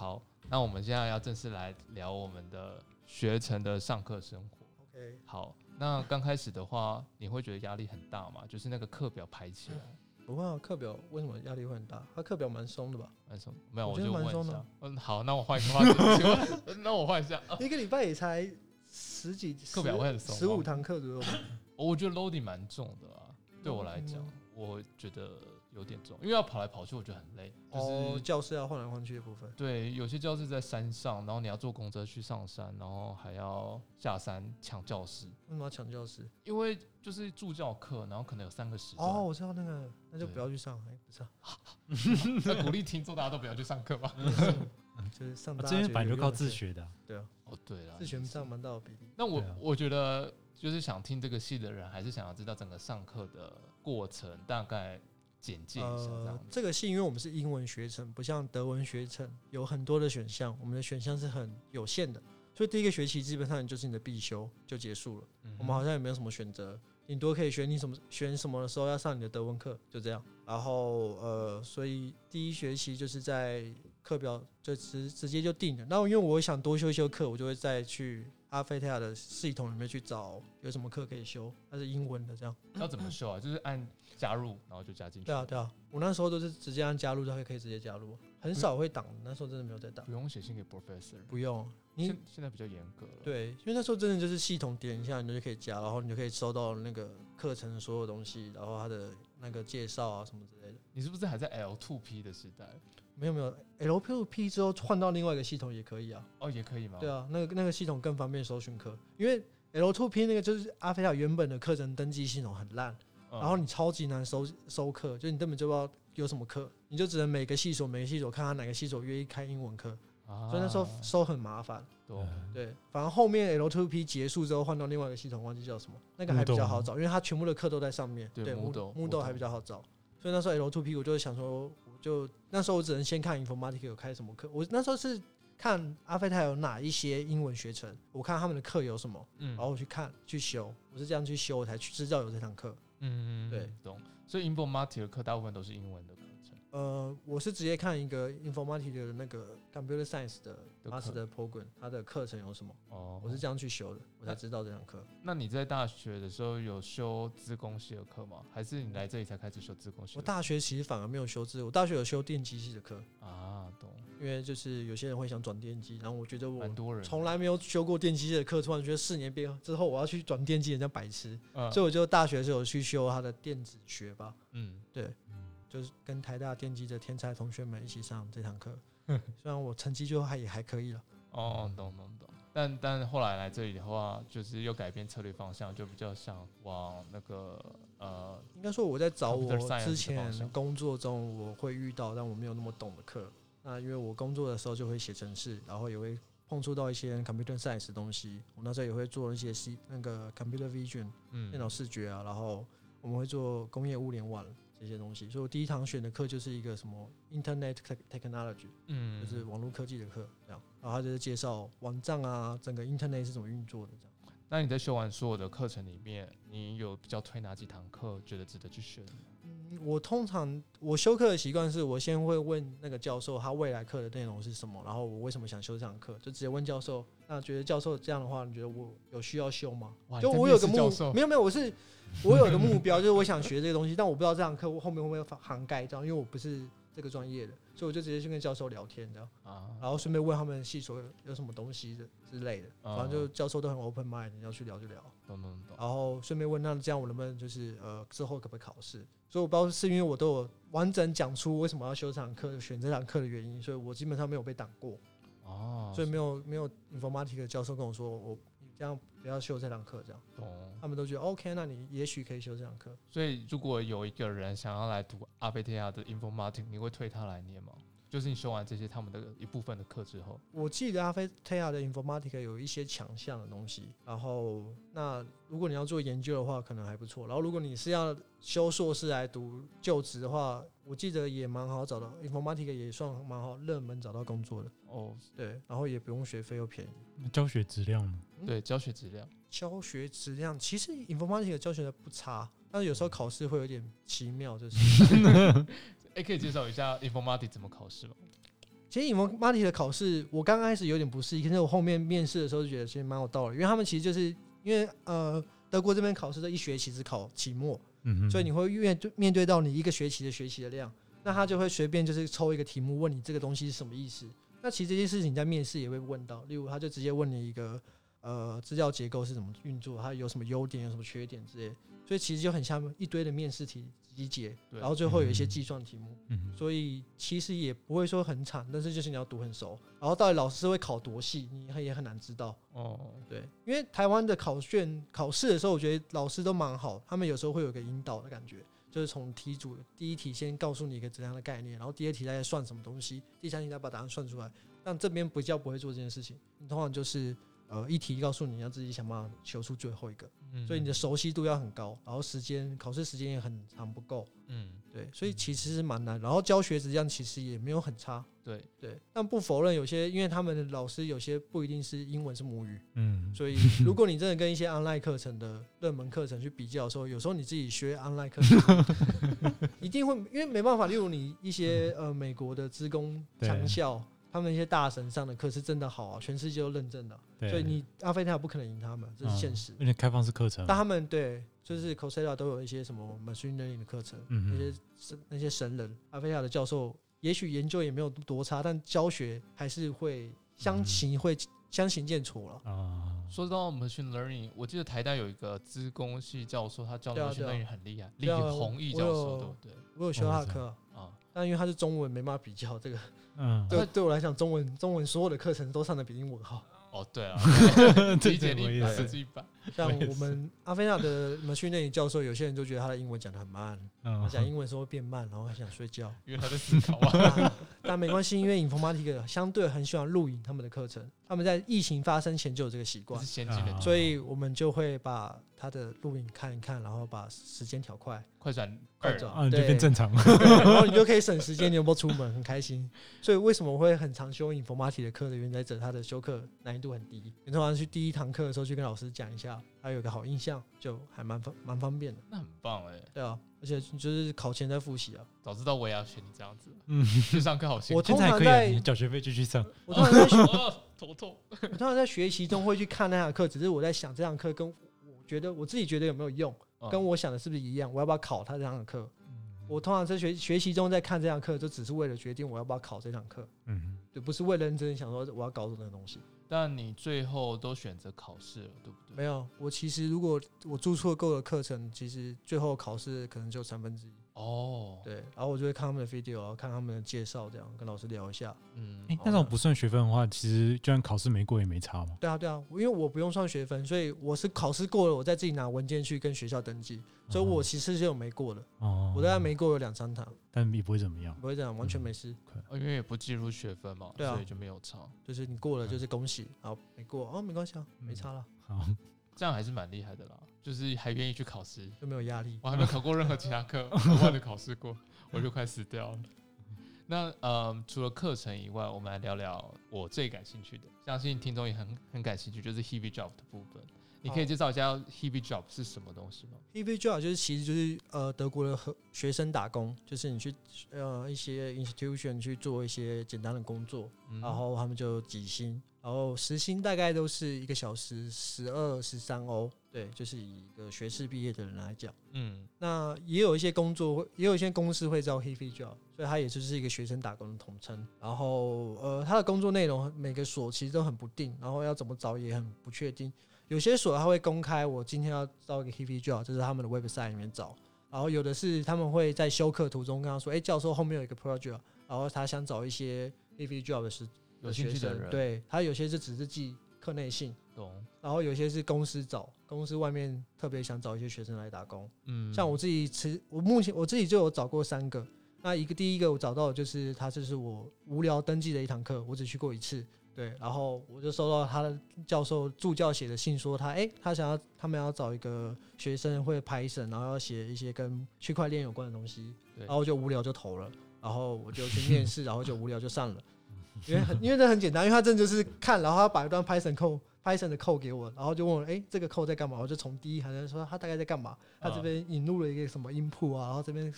好，那我们现在要正式来聊我们的学程的上课生活。OK，好，那刚开始的话，你会觉得压力很大吗？就是那个课表排起来，不会啊，课表为什么压力会很大？它课表蛮松的吧？为什么？没有，我觉得我就问蛮松的一下。嗯，好，那我换一个话题，那我换一下。啊一个礼拜也才十几，课表会很松十五堂课左右吧。我觉得 loading 蛮重的啊，对我来讲我觉得有点重，因为要跑来跑去，我觉得很累。就是、哦，教室要换来换去的部分。对，有些教室在山上，然后你要坐公车去上山，然后还要下山抢教室，为什么要抢教室？因为就是助教课，然后可能有三个时段。哦，，我知道那个，那就不要去上。哎，不是啊，那鼓励听众大家都不要去上课吧。就是上啊这边大学本来就靠。自学的啊、对啊，哦，对了，自学上蛮大的比例。那我、啊我觉得就是想听这个戏的人，还是想要知道整个上课的过程，大概简介一下这样呃。，这个是因为我们是英文学程，不像德文学程有很多的选项，我们的选项是很有限的，所以第一个学期基本上就是你的必修就结束了。嗯我们好像也没有什么选择，顶多可以选你什么选什么的时候要上你的德文课，就这样。然后呃，所以第一学期就是在课表就直直接就定了。那因为我想多修一修课，我就会再去阿菲特亚的系统里面去找有什么课可以修，它是英文的这样。要怎么修啊？就是按加入，然后就加进去。对啊，对啊，我那时候都是直接按加入，就可以直接加入，很少会挡，那时候真的没有在挡不，用写信给 professor。不用你现现在比较严格了。，对，因为那时候真的就是系统点一下，你就可以加，然后你就可以收到那个课程的所有东西，然后它的那个介绍啊什么之类的。你是不是还在 L two P 的时代？没有没有，LPP 之后换到另外一个系统也可以啊。哦，也可以吗？对啊，那个那个系统更方便搜寻课，因为 ltop 那个就是阿菲亚原本的课程登记系统很烂，嗯，然后你超级难收收课，就你根本就不知道有什么课，你就只能每个系所每个系所看他哪个系所愿意开英文课，啊。所以那时候收很麻烦。懂。对，反正后面 ltop 结束之后换到另外一个系统，忘记叫什么，那个还比较好找，因为它全部的课都在上面。对对 Moodle，Moodle Moodle 还比较好找，所以那时候 ltop 我就想说，我就那时候我只能先看 Informatic 有开什么课，我那时候是看阿飞泰有哪一些英文学程，我看他们的课有什么，嗯然后我去看去修，我是这样去修，我才去知道有这堂课。嗯嗯，对，懂。所以 informatic 的课大部分都是英文的课程。呃，我是直接看一个 Informatic 的那个 Computer Science 的 Master Program，它的课程有什么，哦，我是这样去修的，我才知道这堂课。那你在大学的时候有修资工系的课吗？还是你来这里才开始修资工系的？我大学其实反而没有修自，我大学有修电机系的课，啊，懂，因为就是有些人会想转电机，然后我觉得我很多人从来没有修过电机系的课，突然觉得四年毕业之后我要去转电机，人家白痴，嗯所以我就大学时候去修他的电子学吧，嗯，就是跟台大电机的天才同学们一起上这堂课，虽然我成绩就还也还可以了，哦，懂懂懂。但但后来来这里的话，就是又改变策略方向，就比较想往那个呃，应该说我在找我之前工作中我会遇到但我没有那么懂的课，那因为我工作的时候就会写程式，然后也会碰触到一些 computer science 的东西，我那时候也会做一些 C 那个 computer vision 嗯，电脑视觉啊，然后我们会做工业物联网这些东西，所以我第一堂选的课就是一个什么 Internet Tech- Technology，嗯，就是网络科技的课，这样，然后他就是介绍网站啊，整个 Internet 是怎么运作的这样。那你在修完所有的课程里面，你有比较推哪几堂课觉得值得去选？嗯，我通常我修课的习惯是我先会问那个教授他未来课的内容是什么，然后我为什么想修这堂课，就直接问教授。那觉得教授这样的话，你觉得我有需要修吗？就我有个目没有没有，我是我有个目标，就是我想学这个东西，但我不知道这堂课我后面会不会涵盖这样，因为我不是这个专业的，所以我就直接去跟教授聊天这样，啊，然后顺便问他们系所有有什么东西的之类的，哦反正就教授都很 open mind，你要去聊就聊。懂懂懂。然后顺便问那这样我能不能就是呃之后可不可以考试？所以我不知道是因为我都有完整讲出为什么要修这堂课、选这堂课的原因，所以我基本上没有被挡过，哦，所以没有没有 informatic 的教授跟我说我你这样不要修这堂课，这样懂。他们都觉得 OK，那你也许可以修这堂课。所以如果有一个人想要来读阿贝提亚的 informatic，你会推他来念吗？就是你修完这些他们的一部分的课之后，我记得阿菲特亚的 informatic 有一些强项的东西，然后那如果你要做研究的话，可能还不错。然后如果你是要修硕士来读就职的话，我记得也蛮好找到，informatic 也算蛮好热门找到工作的。哦，对，然后也不用学费又便宜。那教学质量呢？对，教学质量，教学质量其实 informatic 的教学的不差，但是有时候考试会有点奇妙，就是 哎，可以介绍一下 informatic 怎么考试吗？其实 informatic 的考试，我刚开始有点不适应，可是我后面面试的时候就觉得其实蛮有道理，因为他们其实就是因为呃德国这边考试的一学期只考期末，所以你会面面对到你一个学期的学习的量，那他就会随便就是抽一个题目问你这个东西是什么意思。那其实这些事情在面试也会问到，例如他就直接问你一个呃资料结构是怎么运作，它有什么优点，有什么缺点之类，所以其实就很像一堆的面试题集结，然后最后有一些嗯计算题目。嗯所以其实也不会说很惨，但是就是你要读很熟，然后到底老师会考多细，你也很难知道。哦，对，因为台湾的考卷考试的时候，我觉得老师都蛮好，他们有时候会有个引导的感觉，就是从题组第一题先告诉你一个怎样的概念，然后第二题再算什么东西，第三题再把答案算出来。但这边比较不会做这件事情，你通常就是呃一题告诉你要自己想办法求出最后一个，嗯所以你的熟悉度要很高，然后时间考试时间也很长不够。嗯，对，所以其实是蛮难。然后教学质量其实也没有很差，对，对。但不否认有些，因为他们的老师有些不一定是英文是母语，嗯，所以 如果你真的跟一些 online 课程的热门课程去比较的时候，有时候你自己学 online 课程，一定会因为没办法。例如你一些呃美国的职工对强校，他们一些大神上的课是真的好啊，全世界都认证的，对所以你阿菲塔不可能赢他们，这是现实。而且开放式课程但，他们对，就是 Coursera 都有一些什么 machine learning 的课程，嗯那些神那些神人，阿菲亚的教授，也许研究也没有多差，但教学还是会相形会相形见绌了。啊，说到 machine learning，我记得台大有一个资工系教授，他教 machine learning 很厉害，李宏毅教授，有对不对？我有修他的课啊，啊，但因为他是中文，没办法比较这个。嗯，对对我来讲，中文中文所有的课程都上的比英文好。哦，对啊，这理解这我力百也是分之一百。像我们阿菲亚的 machine learning 教授，有些人就觉得他的英文讲的很慢，嗯他讲英文的时候会变慢，然后还想睡觉。因为他在思考啊。但但没关系，因为 informatic 相对很喜欢录影他们的课程，他们在疫情发生前就有这个习惯这是。先进的啊所以我们就会把他的录影看一看，然后把时间调快，快转快转啊，你就对变正常 了，然后你就可以省时间，你有没有出门，很开心。所以为什么我会很常修 informatic 的课的原因在这，他的修课难易度很低。你通常去第一堂课的时候去跟老师讲一下，他有个好印象，就还蛮方蛮方便的，那很棒哎，对啊。而且就是考前在复习啊。早知道我也要学你这样子，嗯，去上课好辛我苦。现在还可以啊，通常在你缴学费继续上，我通常在学，哦头痛。我通常在学习中会去看那堂课，只是我在想这堂课跟我觉得我自己觉得有没有用，哦跟我想的是不是一样，我要不要考他这堂课。我通常在学学习中在看这堂课，就只是为了决定我要不要考这堂课，嗯，就不是为了认真想说我要搞懂那个东西。但你最后都选择考试了，对不对？没有，我其实如果我注册够了课程，其实最后考试可能就三分之一。哦，对，然后我就会看他们的 video，然后看他们的介绍，这样跟老师聊一下。嗯哎，那种不算学分的话，其实就算考试没过也没差嘛，对啊，对啊，因为我不用算学分，所以我是考试过了，我再自己拿文件去跟学校登记，所以我其实是有没过的。哦，我大概没过有两三堂，但也不会怎么样，不会这样，完全没事。哦因为也不计入学分嘛，对啊所以就没有差。就是你过了就是恭喜，然后没过哦没关系啊，没差了，好，这样还是蛮厉害的啦，就是还愿意去考试。就没有压力。我还没考过任何其他课，额外的考试过，我就快死掉了。那呃，除了课程以外，我们来聊聊我最感兴趣的，相信听众也很很感兴趣，就是 Hebe Job 的部分。你可以介绍一下 Hebe Job 是什么东西吗？EV job 就是其实就是呃德国的和学生打工，就是你去呃一些 institution 去做一些简单的工作，嗯然后他们就几薪，然后时薪大概都是一个小时十二十三欧，对，就是以一个学士毕业的人来讲，嗯那也有一些工作会，也有一些公司会招 heavy job，所以它也就是一个学生打工的统称。然后呃，他的工作内容每个所其实都很不定，然后要怎么找也很不确定。有些所他会公开，我今天要招一个 heavy job，这是他们的 website 里面找。然后有的是他们会在修课途中跟他说：“哎、教授后面有一个 project，然后他想找一些 heavy job 的时有兴学生。趣的人，，对他有些是只是记课内信，懂，然后有些是公司找，公司外面特别想找一些学生来打工。嗯，像我自己持，我目前我自己就有找过三个。那一个第一个我找到的就是他，这是我无聊登记的一堂课，我只去过一次。对，然后我就收到他的教授助教写的信，说他哎，他想要他们要找一个学生会 Python，然后要写一些跟区块链有关的东西，对然后我就无聊就投了，然后我就去面试，然后就无聊就上了，因为很因为这很简单，因为他真的就是看，然后他把一段 Python code Python 的 code 给我，然后就问我，诶，这个 code 在干嘛？我就从第一行就说他大概在干嘛，他这边引入了一个什么 input 啊，然后这边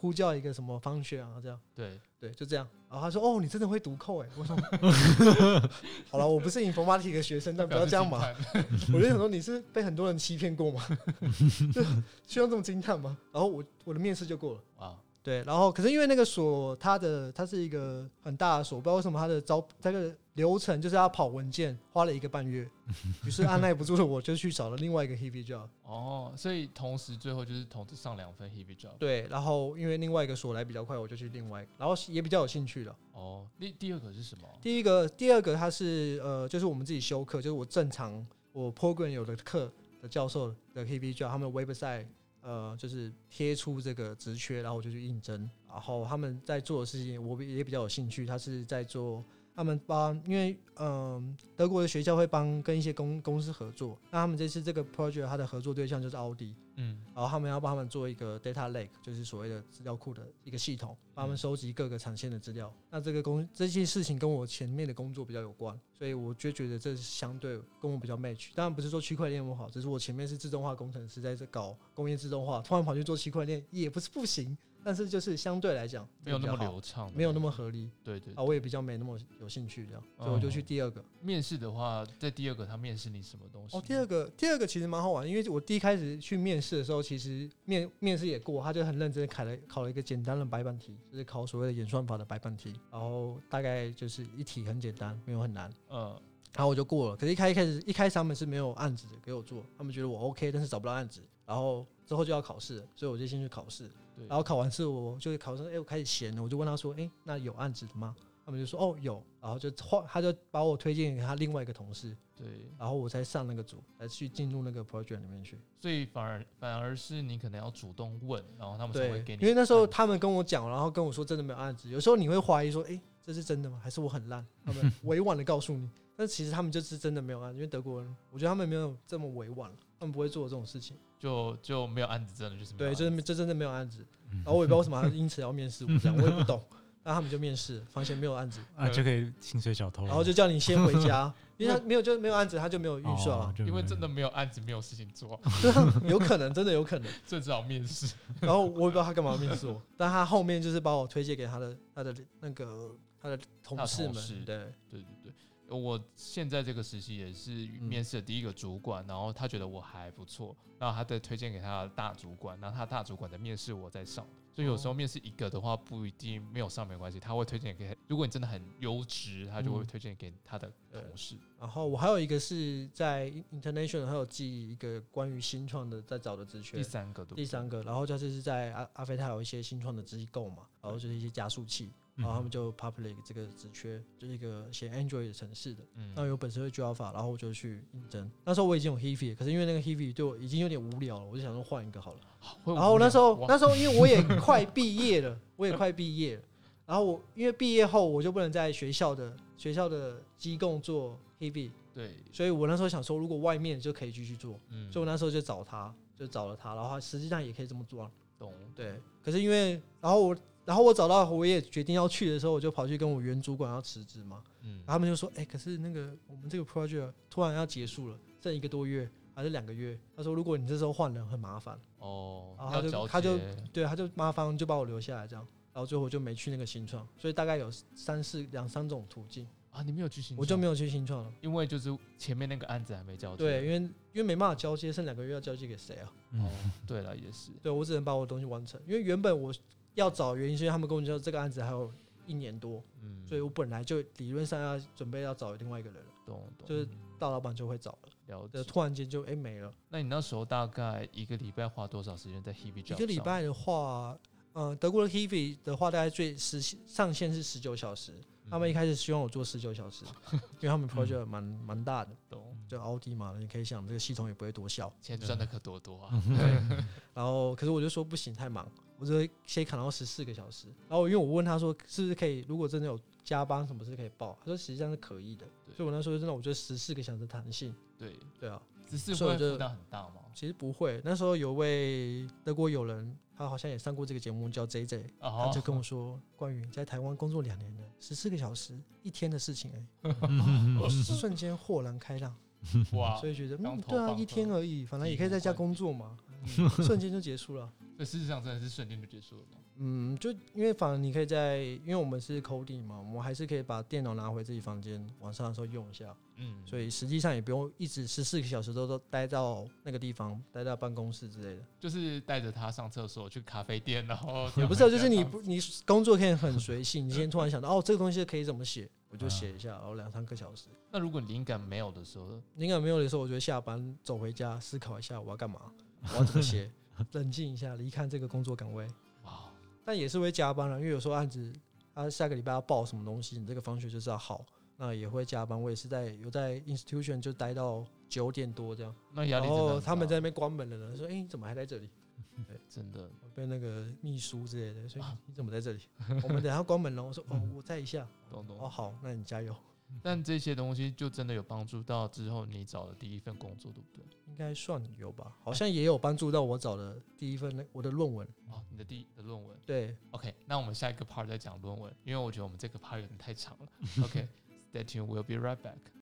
呼叫一个什么方学啊，这样对，对，就这样。然后他说：“哦，你真的会读扣哎！” 我说：“ 好了，我不是 informatic 的学生，但不要这样嘛。”我就想说，你是被很多人欺骗过吗？就需要这么惊叹吗？然后我我的面试就过了。哇，对，然后可是因为那个所，它的它是一个很大的所，不知道为什么它的招这个流程就是要跑文件，花了一个半月，于是按耐不住了我就去找了另外一个 heavy job。哦，所以同时最后就是同时上两份 heavy job。对，然后因为另外一个所来比较快，我就去另外一个，然后也比较有兴趣了。哦，第第二个是什么？第一个，第二个它是呃，就是我们自己修课，就是我正常我 program 有的课的教授的 heavy job，他们 website 呃就是贴出这个职缺，然后我就去应征。然后他们在做的事情，我也比较有兴趣。他是在做他们帮，因为嗯，德国的学校会帮跟一些公公司合作。那他们这次这个 project，它的合作对象就是奥迪。嗯，然后他们要帮他们做一个 data lake，就是所谓的资料库的一个系统，帮他们收集各个产线的资料。那这个工这件事情跟我前面的工作比较有关，所以我就觉得这是相对跟我比较 match。当然不是说区块链不好，只是我前面是自动化工程师，在这搞工业自动化，突然跑去做区块链也不是不行。但是就是相对来讲没有那么流畅，没有那么合理。对对啊，我也比较没那么有兴趣这样，所以我就去第二个。面试的话，在第二个他面试你什么东西？哦，第二个第二个其实蛮好玩，因为我第一开始去面试的时候，其实面面试也过，他就很认真考了考了一个简单的白板题，就是考所谓的演算法的白板题，然后大概就是一题很简单，没有很难，嗯，然后我就过了。可是，一开一开始一开始他们是没有案子给我做，他们觉得我 OK，但是找不到案子，然后之后就要考试，所以我就先去考试。然后考完试，我就考生，哎，我开始闲了，我就问他说，哎，那有案子的吗？他们就说，哦，有。然后就换，他就把我推荐给他另外一个同事，对。然后我才上那个组，才去进入那个 project 里面去。所以反而反而是你可能要主动问，然后他们才会给你。因为那时候他们跟我讲，然后跟我说真的没有案子。有时候你会怀疑说，哎，这是真的吗？还是我很烂？他们 委婉的告诉你，但其实他们就是真的没有案子。因为德国人，我觉得他们没有这么委婉，他们不会做这种事情。就就没有案子，真的就是对，就是这真的没有案子。然后我也不知道为什么因此要面试我，这样我也不懂。那他们就面试，发现没有案子啊，就可以薪水小偷。然后就叫你先回家，因为他没有就没有案子，他就没有预算了。因为真的没有案子，没有事情做。有可能，真的有可能。这只好面试。然后我也不知道他干嘛面试我，但他后面就是把我推荐给他的他的那个他的同事们。对对对对。我现在这个实习也是面试的第一个主管，然后他觉得我还不错，然后他再推荐给他的大主管，然后他大主管在面试我再上，所以有时候面试一个的话不一定没有上没关系，他会推荐给，如果你真的很优质，他就会推荐给他的同事。然后我还有一个是在 international 还有记一个关于新创的在找的职缺，第三个对，第三个，然后就是是在阿阿飞他有一些新创的机构嘛，然后就是一些加速器。然后他们就 public 这个职缺，就是一个写 Android 城市的，那有本身会 Java，然后我就去应征。那时候我已经有 Heavy，可是因为那个 Heavy 对我已经有点无聊了，我就想说换一个好了。然后那时候那时候因为我也快毕业了，我也快毕业了。然后我因为毕业后我就不能在学校的学校的机构做 Heavy，对，所以我那时候想说，如果外面就可以继续做，所以我那时候就找他，就找了他，然后实际上也可以这么做。懂，对。可是因为然后我。然后我找到，我也决定要去的时候，我就跑去跟我原主管要辞职嘛。嗯，然后他们就说：“哎，可是那个我们这个 project 突然要结束了，剩一个多月还是两个月？”他说：“如果你这时候换人，很麻烦。”哦，然后他就他就对他就麻烦，就把我留下来这样。然后最后我就没去那个新创，所以大概有三四两三种途径啊。你没有去新，我就没有去新创了，因为就是前面那个案子还没交接。对，因为因为没办法交接，剩两个月要交接给谁啊？哦，对了，也是。对我只能把我的东西完成，因为原本我。要找原因是因为他们跟我说这个案子还有一年多，嗯，所以我本来就理论上要准备要找另外一个人了，懂懂，就是大老板就会找了，了解。突然间就哎没了。那你那时候大概一个礼拜花多少时间在 Hebe？一个礼拜的话，呃，德国的 Hebe 的话，大概最时上限是十九小时。他们一开始希望我做十九小时，因为他们 project 蛮蛮大的，懂？就奥迪嘛，你可以想这个系统也不会多小，钱赚的可多多啊。然后，可是我就说不行，太忙。我就先砍到十四个小时，然后因为我问他说是不是可以，如果真的有加班什么是可以报，他说实际上是可以的，所以我那时候真的我觉得十四个小时弹性，对。对啊，十四会负担很大吗？其实不会，那时候有位德国友人，他好像也上过这个节目叫 J J，他就跟我说关于在台湾工作两年的十四个小时一天的事情哎，瞬间豁然开朗，哇，所以觉得嗯对啊一天而已，反正也可以在家工作嘛，瞬间就结束了。所以事实上真的是瞬间就结束了吗？嗯，就因为反而你可以在，因为我们是 coding 嘛，我们还是可以把电脑拿回自己房间，晚上的时候用一下，嗯，所以实际上也不用一直十四个小时都都待到那个地方，待到办公室之类的。就是带着他上厕所去咖啡店，然后也不是，就是你不你工作可以很随性，你今天突然想到哦，这个东西可以怎么写，我就写一下，然后两三个小时。那如果灵感没有的时候，灵感没有的时候，我觉得下班走回家思考一下我要干嘛，我要怎么写，冷静一下，离开这个工作岗位。哇，但也是会加班了，因为有时候案子他下个礼拜要报什么东西，你这个方学就是要好，那也会加班。我也是在有在 institution 就待到九点多这样，那压力然后他们在那边关门了呢，说：“哎、你怎么还在这里 真的？”被那个秘书之类的，所以你怎么在这里？我们等下关门了。我说：“哦，我在一下。懂”懂哦，。好，那你加油。但这些东西就真的有帮助到之后你找的第一份工作，对不对？应该算有吧，好像也有帮助到我找的第一份那我的论文。哦，你的第一的论文。对，OK，那我们下一个 part 再讲论文，因为我觉得我们这个 part 有点太长了。OK，stay、tuned，we'll be right back。